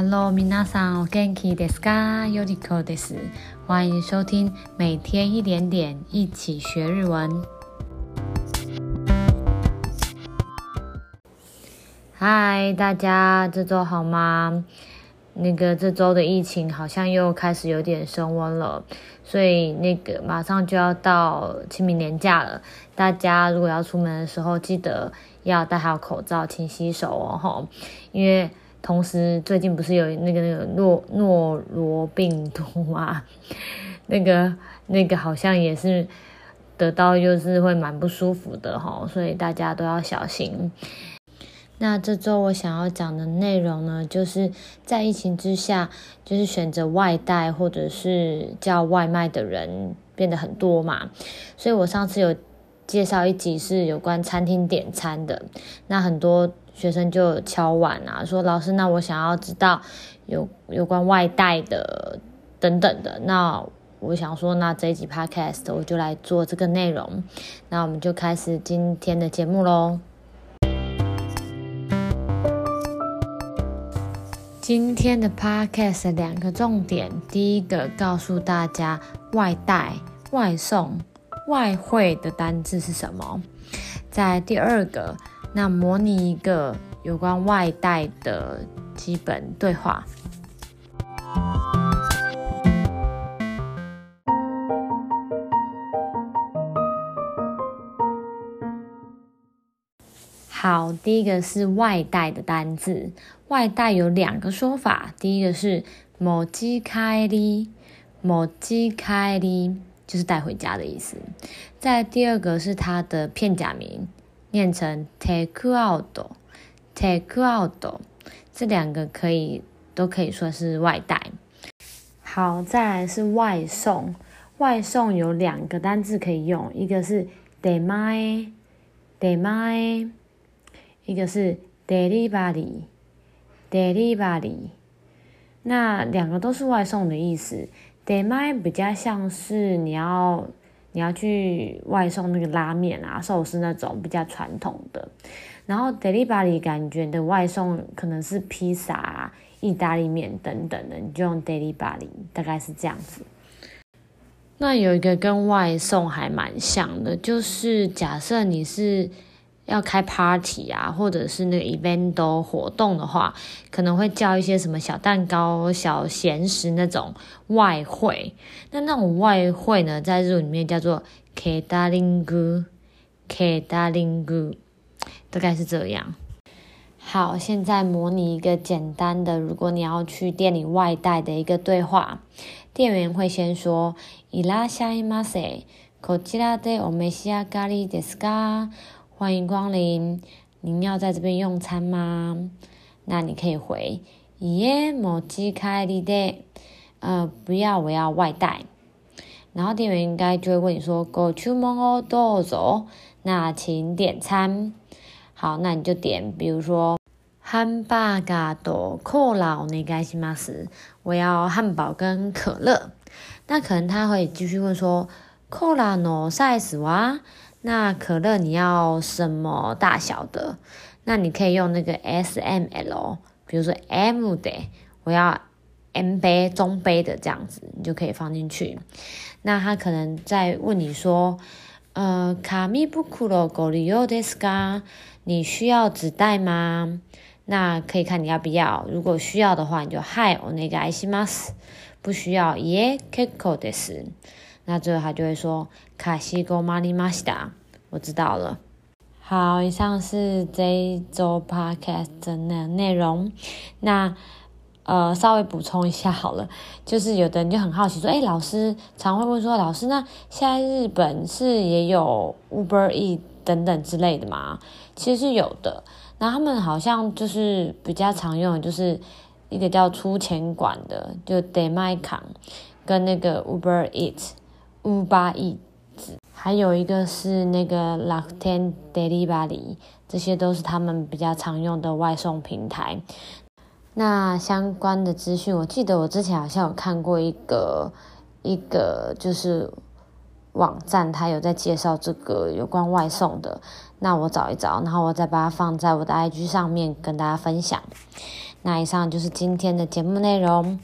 Hello，皆さん、お元気ですか？よりこです。欢迎收听每天一点点一起学日文。嗨，大家这周好吗？那个这周的疫情好像又开始有点升温了，所以那个马上就要到清明连假了。大家如果要出门的时候，记得要戴好口罩、勤洗手哦，吼，因为 同时最近不是有那个那个诺诺罗病毒嘛，那个那个好像也是得到就是会蛮不舒服的吼，所以大家都要小心。那这周我想要讲的内容呢，就是在疫情之下，就是选择外带或者是叫外卖的人变得很多嘛，所以我上次有介绍一集是有关餐厅点餐的，那很多学生就敲碗啊，说老师，那我想要知道有有关外带的等等的，那我想说，那这一集 Podcast 我就来做这个内容，那我们就开始今天的节目喽。今天的 podcast 两个重点，第一个告诉大家外带、外送、外汇的单字是什么。在第二个，那模拟一个有关外带的基本对话。好，第一个是外带的单字。外带有两个说法，第一个是持ち帰り，持ち帰り就是带回家的意思。再第二个是它的片假名， 念成 take out，take out，这两个可以都可以说是外带。好，再来是外送，外送有两个单字可以用，一个是出前，出前。一个是 delivery，delivery，那两个都是外送的意思。出前比较像是你要你要去外送那个拉面啊、寿司那种比较传统的，然后 delivery 感觉的外送可能是披萨、意大利面等等的，你就用 delivery，大概是这样子。那有一个跟外送还蛮像的，就是假设你是。要开 party 啊，或者是那个 event 活动的话，可能会叫一些什么小蛋糕、小咸食那种外烩。那那种外烩呢，在日语里面叫做 catering，catering，大概是这样。好，现在模拟一个简单的，如果你要去店里外带的一个对话，店员会先说：“いらっしゃいませ。こちらでお召し上がりですか？” 欢迎光临。您要在这边用餐吗？那你可以回。耶莫吉卡利贷呃不要我要外带。然后店员应该就会问你说 go 出门哦 dozo 那请点餐。好那你就点比如说汉巴嘎多克拉那该是吗？我要汉堡跟可乐。那可能他会继续问说克拉诺赛斯哇那可乐你要什么大小的？那你可以用那个 S M L，比如说 M 的，我要 M 杯中杯的这样子，你就可以放进去。那他可能在问你说，呃，纸袋ご利用ですか？你需要纸袋吗？那可以看你要不要。如果需要的话，你就はいお愿いします。不需要，いえ结构です。 那最后他就会说。かしこまりました，我知道了。好，以上是这一周 podcast 的内容。那呃，稍微补充一下好了，就是有的人就很好奇说，哎，老师常会问说，老师，那现在日本是也有 Uber Eats 等等之类的吗？其实是有的。那他们好像就是比较常用的，就是一个叫出前馆的，就 Demae-can 跟那个 Uber Eats，Uber Eats。还有一个是那个 Rakuten Delivery，这些都是他们比较常用的外送平台。那相关的资讯，我记得我之前好像有看过一个一个就是网站，它有在介绍这个有关外送的。那我找一找，然后我再把它放在我的 IG 上面跟大家分享。那以上就是今天的节目内容。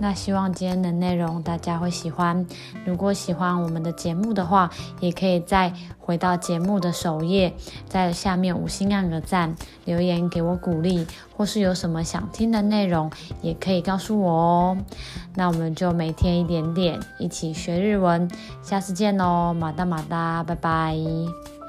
那希望今天的内容大家会喜欢。如果喜欢我们的节目的话，也可以再回到节目的首页，在下面五星按个赞，留言给我鼓励，或是有什么想听的内容，也可以告诉我哦。那我们就每天一点点，一起学日文。下次见喽，马达马达，拜拜。